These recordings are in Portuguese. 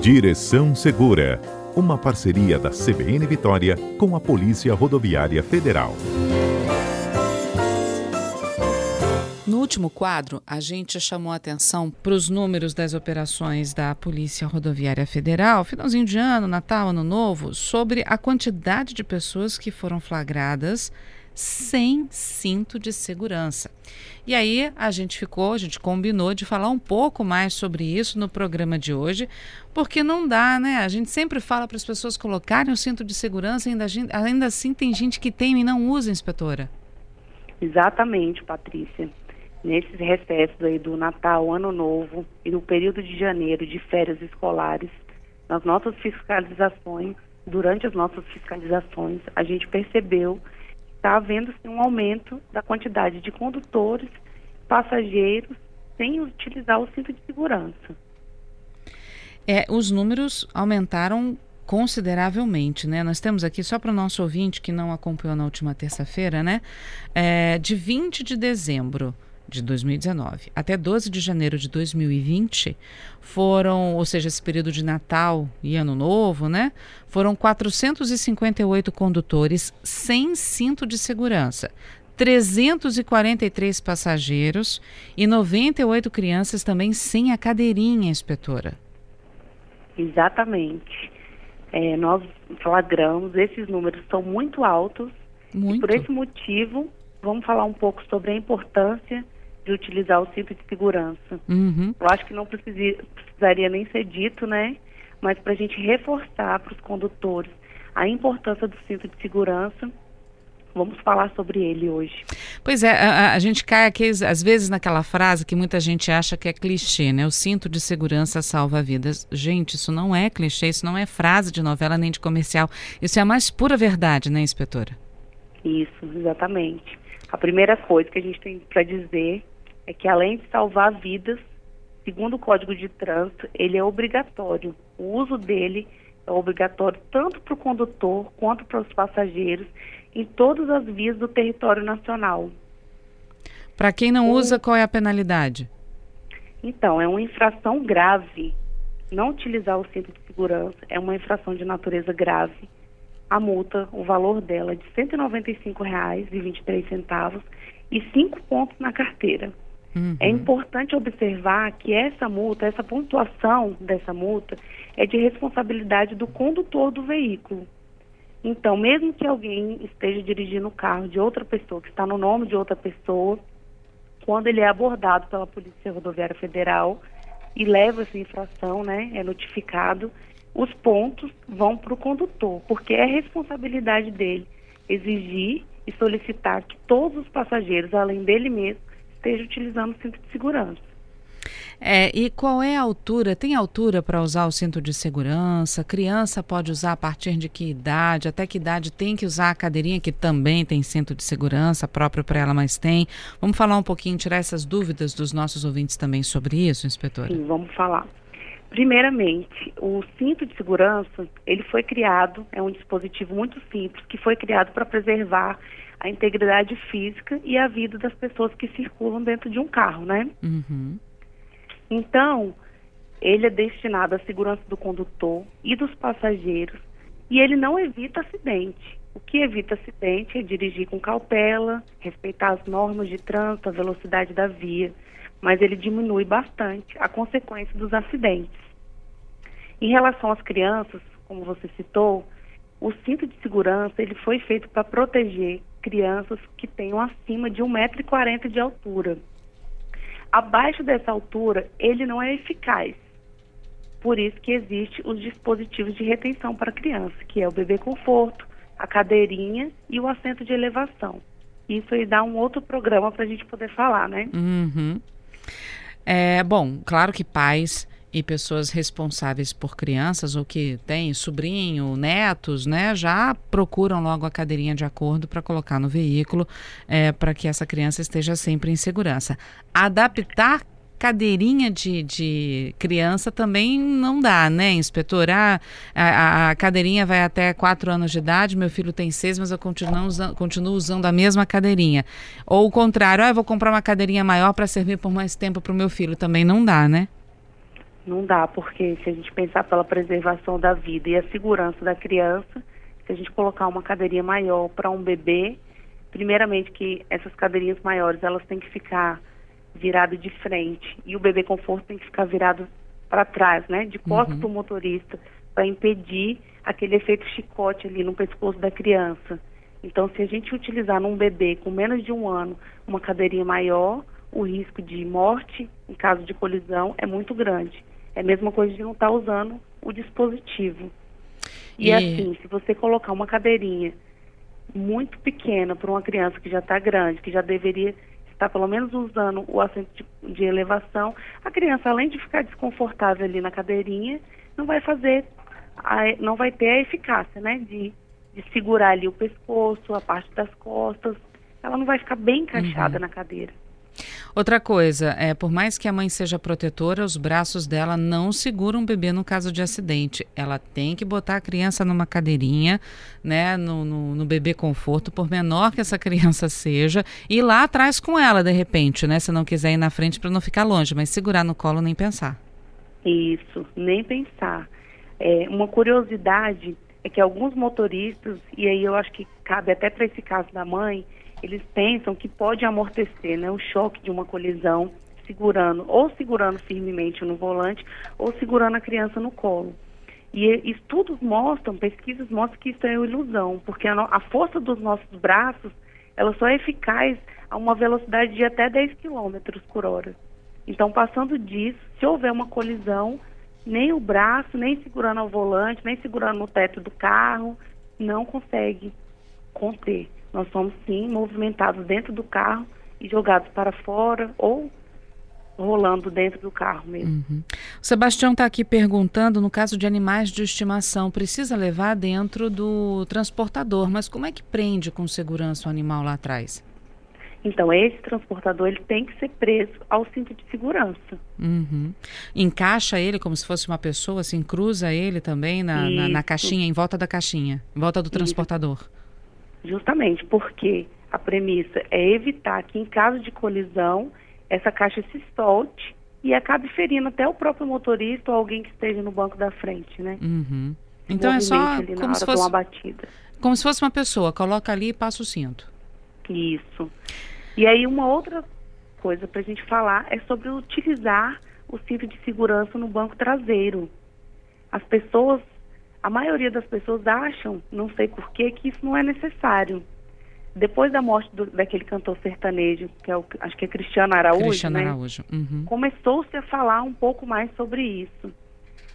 Direção Segura, uma parceria da CBN Vitória com a Polícia Rodoviária Federal. No último quadro, a gente chamou a atenção para os números das operações da Polícia Rodoviária Federal, finalzinho de ano, Natal, Ano Novo, sobre a quantidade de pessoas que foram flagradas sem cinto de segurança. E aí a gente ficou, a gente combinou de falar um pouco mais sobre isso no programa de hoje, porque não dá, né? A gente sempre fala para as pessoas colocarem o cinto de segurança, ainda, ainda assim tem gente que tem e não usa, inspetora. Exatamente, Patrícia. Nesses recessos aí do Natal, Ano Novo e no período de janeiro de férias escolares, nas nossas fiscalizações, durante as nossas fiscalizações, a gente percebeu está havendo sim, um aumento da quantidade de condutores, passageiros, sem utilizar o cinto de segurança. É, os números aumentaram consideravelmente, né? Nós temos aqui, só para o nosso ouvinte que não acompanhou na última terça-feira, né? É, de 20 de dezembro de 2019 até 12 de janeiro de 2020 foram, ou seja, esse período de Natal e Ano Novo, né? Foram 458 condutores sem cinto de segurança. 343 passageiros e 98 crianças também sem a cadeirinha, inspetora. Exatamente. É, nós flagramos, esses números são muito altos. Muito. E por esse motivo, vamos falar um pouco sobre a importância de utilizar o cinto de segurança. Uhum. Eu acho que não precisaria nem ser dito, né? Mas para a gente reforçar para os condutores a importância do cinto de segurança, vamos falar sobre ele hoje. Pois é, a, a, gente cai aqui, às vezes naquela frase que muita gente acha que é clichê, né? O cinto de segurança salva vidas. Gente, isso não é clichê, isso não é frase de novela nem de comercial. Isso é a mais pura verdade, né, inspetora? Isso, exatamente. A primeira coisa que a gente tem para dizer é que além de salvar vidas, segundo o Código de Trânsito, ele é obrigatório. O uso dele é obrigatório tanto para o condutor quanto para os passageiros em todas as vias do território nacional. Para quem não usa, qual é a penalidade? Então, é uma infração grave. Não utilizar o cinto de segurança é uma infração de natureza grave. A multa, o valor dela é de R$ 195,23 e cinco pontos na carteira. Uhum. É importante observar que essa multa, essa pontuação dessa multa, é de responsabilidade do condutor do veículo. Então, mesmo que alguém esteja dirigindo o carro de outra pessoa, que está no nome de outra pessoa, quando ele é abordado pela Polícia Rodoviária Federal e leva essa infração, né, é notificado, os pontos vão para o condutor, porque é responsabilidade dele exigir e solicitar que todos os passageiros, além dele mesmo, esteja utilizando o cinto de segurança. É, e qual é a altura? Tem altura para usar o cinto de segurança? Criança pode usar a partir de que idade? Até que idade tem que usar a cadeirinha, que também tem cinto de segurança, próprio para ela, mas tem. Vamos falar um pouquinho, tirar essas dúvidas dos nossos ouvintes também sobre isso, inspetora? Sim, vamos falar. Primeiramente, o cinto de segurança, ele foi criado, é um dispositivo muito simples, que foi criado para preservar a integridade física e a vida das pessoas que circulam dentro de um carro, né? Uhum. Então, ele é destinado à segurança do condutor e dos passageiros e ele não evita acidente. O que evita acidente é dirigir com cautela, respeitar as normas de trânsito, a velocidade da via, mas ele diminui bastante a consequência dos acidentes. Em relação às crianças, como você citou, o cinto de segurança ele foi feito para proteger crianças que tenham acima de 1,40m de altura. Abaixo dessa altura, ele não é eficaz. Por isso que existe os dispositivos de retenção para criança, que é o bebê conforto, a cadeirinha e o assento de elevação. Isso aí dá um outro programa para a gente poder falar, né? Uhum. É, bom, claro que pais e pessoas responsáveis por crianças ou que têm sobrinho, netos, né, já procuram logo a cadeirinha de acordo para colocar no veículo é, para que essa criança esteja sempre em segurança. Adaptar cadeirinha de, de criança também não dá, né, inspetor? Ah, a, a, cadeirinha vai até 4 anos de idade, meu filho tem 6, mas eu continuo usando, continuo usando a mesma cadeirinha. Ou o contrário, ah, eu vou comprar uma cadeirinha maior para servir por mais tempo para o meu filho, também não dá, né? Não dá, porque se a gente pensar pela preservação da vida e a segurança da criança, se a gente colocar uma cadeirinha maior para um bebê, primeiramente que essas cadeirinhas maiores elas têm que ficar viradas de frente e o bebê conforto tem que ficar virado para trás, né, de costas uhum. para o motorista, para impedir aquele efeito chicote ali no pescoço da criança. Então, se a gente utilizar num bebê com menos de um ano uma cadeirinha maior, o risco de morte em caso de colisão é muito grande. É a mesma coisa de não estar tá usando o dispositivo. E, e assim, se você colocar uma cadeirinha muito pequena para uma criança que já está grande, que já deveria estar pelo menos usando o assento de, de, elevação, a criança, além de ficar desconfortável ali na cadeirinha, não vai fazer, a, não vai ter a eficácia, né, de, de segurar ali o pescoço, a parte das costas, ela não vai ficar bem encaixada uhum. na cadeira. Outra coisa, é, por mais que a mãe seja protetora, os braços dela não seguram o bebê no caso de acidente. Ela tem que botar a criança numa cadeirinha, né, no, no, no bebê conforto, por menor que essa criança seja, e lá atrás com ela, de repente, né, se não quiser ir na frente para não ficar longe, mas segurar no colo nem pensar. Isso, nem pensar. É, uma curiosidade é que alguns motoristas, e aí eu acho que cabe até para esse caso da mãe, eles pensam que pode amortecer né, o choque de uma colisão segurando, ou segurando firmemente no volante, ou segurando a criança no colo. E estudos mostram, pesquisas mostram que isso é ilusão, porque a, a força dos nossos braços, ela só é eficaz a uma velocidade de até 10 km por hora. Então, passando disso, se houver uma colisão, nem o braço, nem segurando ao volante, nem segurando no teto do carro, não consegue conter nós somos sim movimentados dentro do carro e jogados para fora ou rolando dentro do carro mesmo. Uhum. O Sebastião está aqui perguntando, no caso de animais de estimação, precisa levar dentro do transportador, mas como é que prende com segurança o animal lá atrás? Então, esse transportador ele tem que ser preso ao cinto de segurança. Uhum. Encaixa ele como se fosse uma pessoa, assim, cruza ele também na, na, na caixinha, em volta da caixinha, em volta do transportador. Isso. Justamente porque a premissa é evitar que, em caso de colisão, essa caixa se solte e acabe ferindo até o próprio motorista ou alguém que esteja no banco da frente, né? Uhum. Então é só como se fosse como se fosse uma pessoa, coloca ali e passa o cinto. Isso. E aí uma outra coisa para a gente falar é sobre utilizar o cinto de segurança no banco traseiro. As pessoas a maioria das pessoas acham, não sei porquê, que isso não é necessário. Depois da morte do, daquele cantor sertanejo, que é o, acho que é Cristiano Araújo, Cristiano né? Araújo. Uhum. começou-se a falar um pouco mais sobre isso.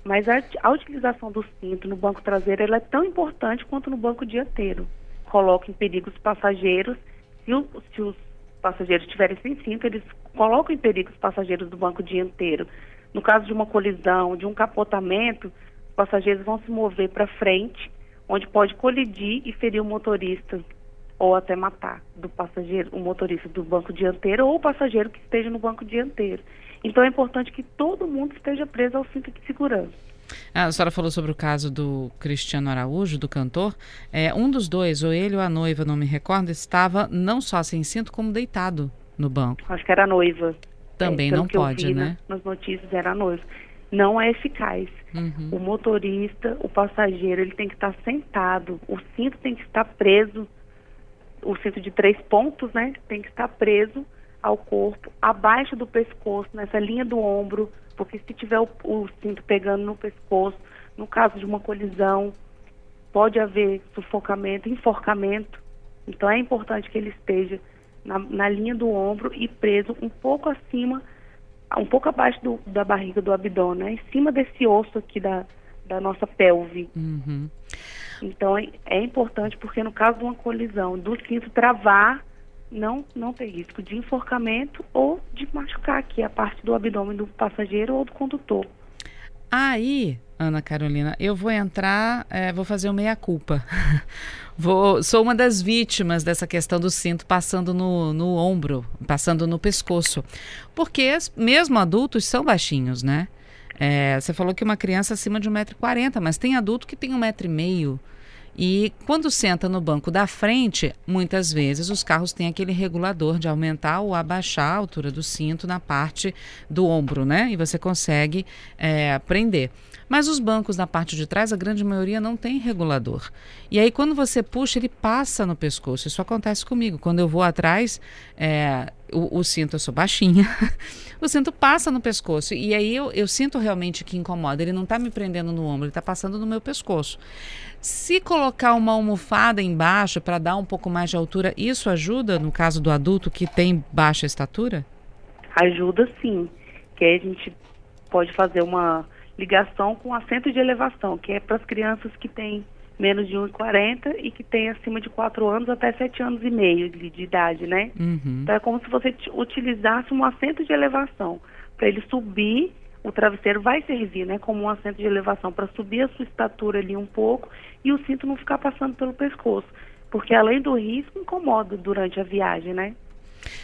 Mas a, a, utilização do cinto no banco traseiro é tão importante quanto no banco dianteiro. Coloca em perigo os passageiros. Se, o, se os passageiros estiverem sem cinto, eles colocam em perigo os passageiros do banco dianteiro. No caso de uma colisão, de um capotamento, passageiros vão se mover para frente, onde pode colidir e ferir o motorista ou até matar do passageiro, o motorista do banco dianteiro ou o passageiro que esteja no banco dianteiro. Então é importante que todo mundo esteja preso ao cinto de segurança. Ah, a senhora falou sobre o caso do Cristiano Araújo, do cantor. É, um dos dois, ou ele ou a noiva, não me recordo, estava não só sem cinto, como deitado no banco. Acho que era a noiva. Também é, não pode, né? nas notícias era a noiva não é eficaz. Uhum. O motorista, o passageiro, ele tem que estar sentado, o cinto tem que estar preso, o cinto de três pontos, né, tem que estar preso ao corpo, abaixo do pescoço, nessa linha do ombro, porque se tiver o, o cinto pegando no pescoço, no caso de uma colisão, pode haver sufocamento, enforcamento. Então é importante que ele esteja na, na linha do ombro e preso um pouco acima um pouco abaixo do, da barriga do abdômen, né? em cima desse osso aqui da, da nossa pelve. Uhum. Então é, é, importante porque no caso de uma colisão do cinto travar, não, não tem risco de enforcamento ou de machucar aqui a parte do abdômen do passageiro ou do condutor. Aí, Ana Carolina, eu vou entrar, é, vou fazer o meia-culpa. Sou uma das vítimas dessa questão do cinto passando no, no ombro, passando no pescoço. Porque mesmo adultos são baixinhos, né? É, você falou que uma criança acima de 1,40m, mas tem adulto que tem 1,5m. E quando senta no banco da frente, muitas vezes os carros têm aquele regulador de aumentar ou abaixar a altura do cinto na parte do ombro, né? E você consegue é, prender. Mas os bancos na parte de trás, a grande maioria não tem regulador. E aí, quando você puxa, ele passa no pescoço. Isso acontece comigo. Quando eu vou atrás, é, o, o, cinto, eu sou baixinha, o cinto passa no pescoço. E aí eu, eu sinto realmente que incomoda. Ele não está me prendendo no ombro, ele está passando no meu pescoço. Se colocar uma almofada embaixo para dar um pouco mais de altura, isso ajuda no caso do adulto que tem baixa estatura? Ajuda sim. Que aí a gente pode fazer uma ligação com assento de elevação, que é para as crianças que têm menos de 1,40 e que têm acima de 4 anos até 7 anos e meio de, de idade, né? Uhum. Então é como se você utilizasse um assento de elevação. Para ele subir, o travesseiro vai servir, né, como um assento de elevação para subir a sua estatura ali um pouco e o cinto não ficar passando pelo pescoço. Porque além do risco, incomoda durante a viagem, né?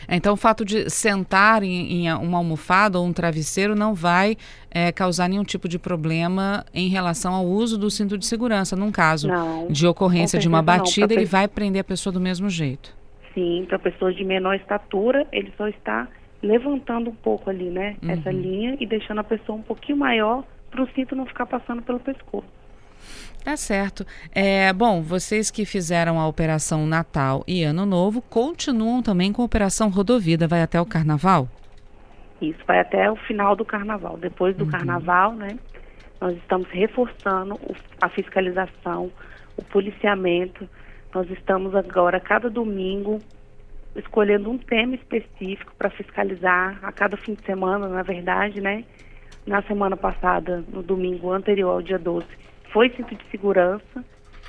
Então, o fato de sentar em, em, uma almofada ou um travesseiro não vai é, causar nenhum tipo de problema em relação ao uso do cinto de segurança. Num caso não, de ocorrência de uma batida, ele vai prender a pessoa do mesmo jeito. Sim, para pessoas de menor estatura, ele só está levantando um pouco ali, né? Uhum. Essa linha e deixando a pessoa um pouquinho maior para o cinto não ficar passando pelo pescoço. Tá certo. É, bom, vocês que fizeram a Operação Natal e Ano Novo continuam também com a Operação Rodovida. Vai até o Carnaval? Isso, vai até o final do Carnaval. Depois do uhum. Carnaval, né? Nós estamos reforçando a fiscalização, o policiamento. Nós estamos agora, cada domingo, escolhendo um tema específico para fiscalizar a cada fim de semana, na verdade, né? Na semana passada, no domingo anterior ao dia 12, foi cinto de segurança.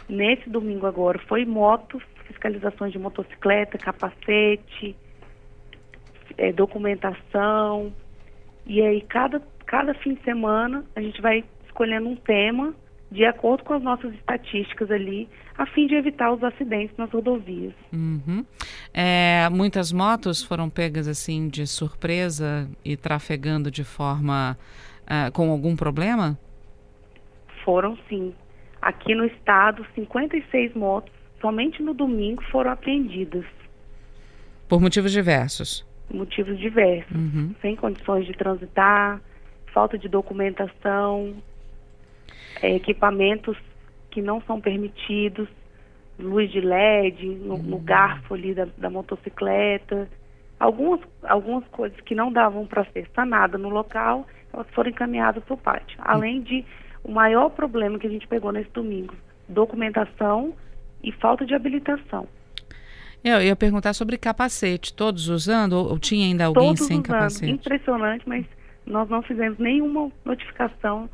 Nesse domingo agora foi moto, fiscalizações de motocicleta, capacete, é, documentação. E aí cada, cada fim de semana a gente vai escolhendo um tema de acordo com as nossas estatísticas ali, a fim de evitar os acidentes nas rodovias. Uhum. É, muitas motos foram pegas assim de surpresa e trafegando de forma uh, com algum problema? Foram sim. Aqui no estado, 56 motos, somente no domingo, foram apreendidas. Por motivos diversos? Motivos diversos. Uhum. Sem condições de transitar, falta de documentação, é, equipamentos que não são permitidos, luz de LED no, uhum. no garfo ali da, da, motocicleta. Algumas, algumas coisas que não davam para ser sanadas no local, elas foram encaminhadas para o pátio. Além de o maior problema que a gente pegou nesse domingo, documentação e falta de habilitação. Eu ia perguntar sobre capacete, todos usando ou, ou tinha ainda alguém todos sem usando. capacete? Impressionante, mas nós não fizemos nenhuma notificação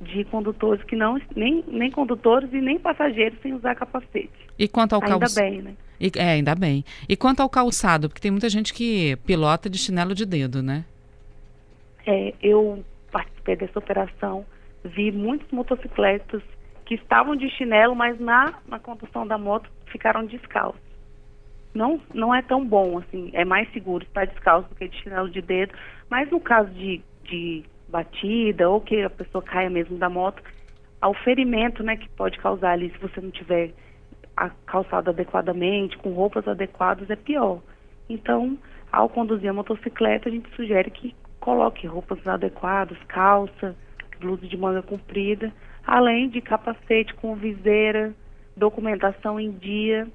de condutores que não, nem, nem condutores e nem passageiros sem usar capacete. E quanto ao calçado? Ainda bem, né? E, é, ainda bem. E quanto ao calçado, porque tem muita gente que pilota de chinelo de dedo, né? É, eu participei dessa operação vi muitos motocicletas que estavam de chinelo, mas na, na condução da moto ficaram descalços. Não, não é tão bom assim, é mais seguro estar descalço do que de chinelo de dedo, mas no caso de, de batida ou que a pessoa caia mesmo da moto, ao ferimento né, que pode causar ali se você não tiver calçado adequadamente, com roupas adequadas, é pior. Então, ao conduzir a motocicleta, a gente sugere que coloque roupas adequadas, calça, blusa de manga comprida, além de capacete com viseira, documentação em dia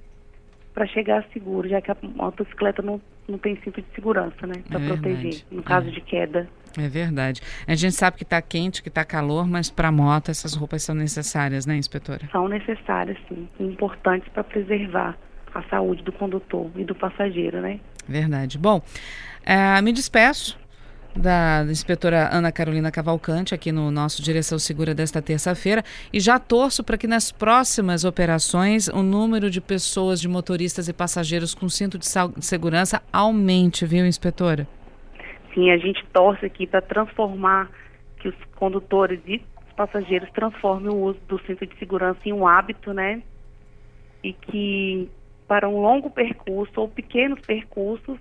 para chegar seguro, já que a motocicleta não, não tem cinto de segurança, né, para é proteger no caso é. de queda. É verdade. A gente sabe que está quente, que está calor, mas para moto essas roupas são necessárias, né, inspetora? São necessárias, sim, importantes para preservar a saúde do condutor e do passageiro, né? Verdade. Bom, é, me despeço da inspetora Ana Carolina Cavalcante aqui no nosso Direção Segura desta terça-feira e já torço para que nas próximas operações o número de pessoas, de motoristas e passageiros com cinto de segurança aumente, viu, inspetora? Sim, a gente torce aqui para transformar que os condutores e os passageiros transformem o uso do cinto de segurança em um hábito, né? E que para um longo percurso ou pequenos percursos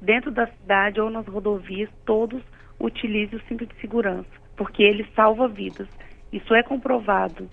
dentro da cidade ou nas rodovias, todos utilizem o cinto de segurança, porque ele salva vidas. Isso é comprovado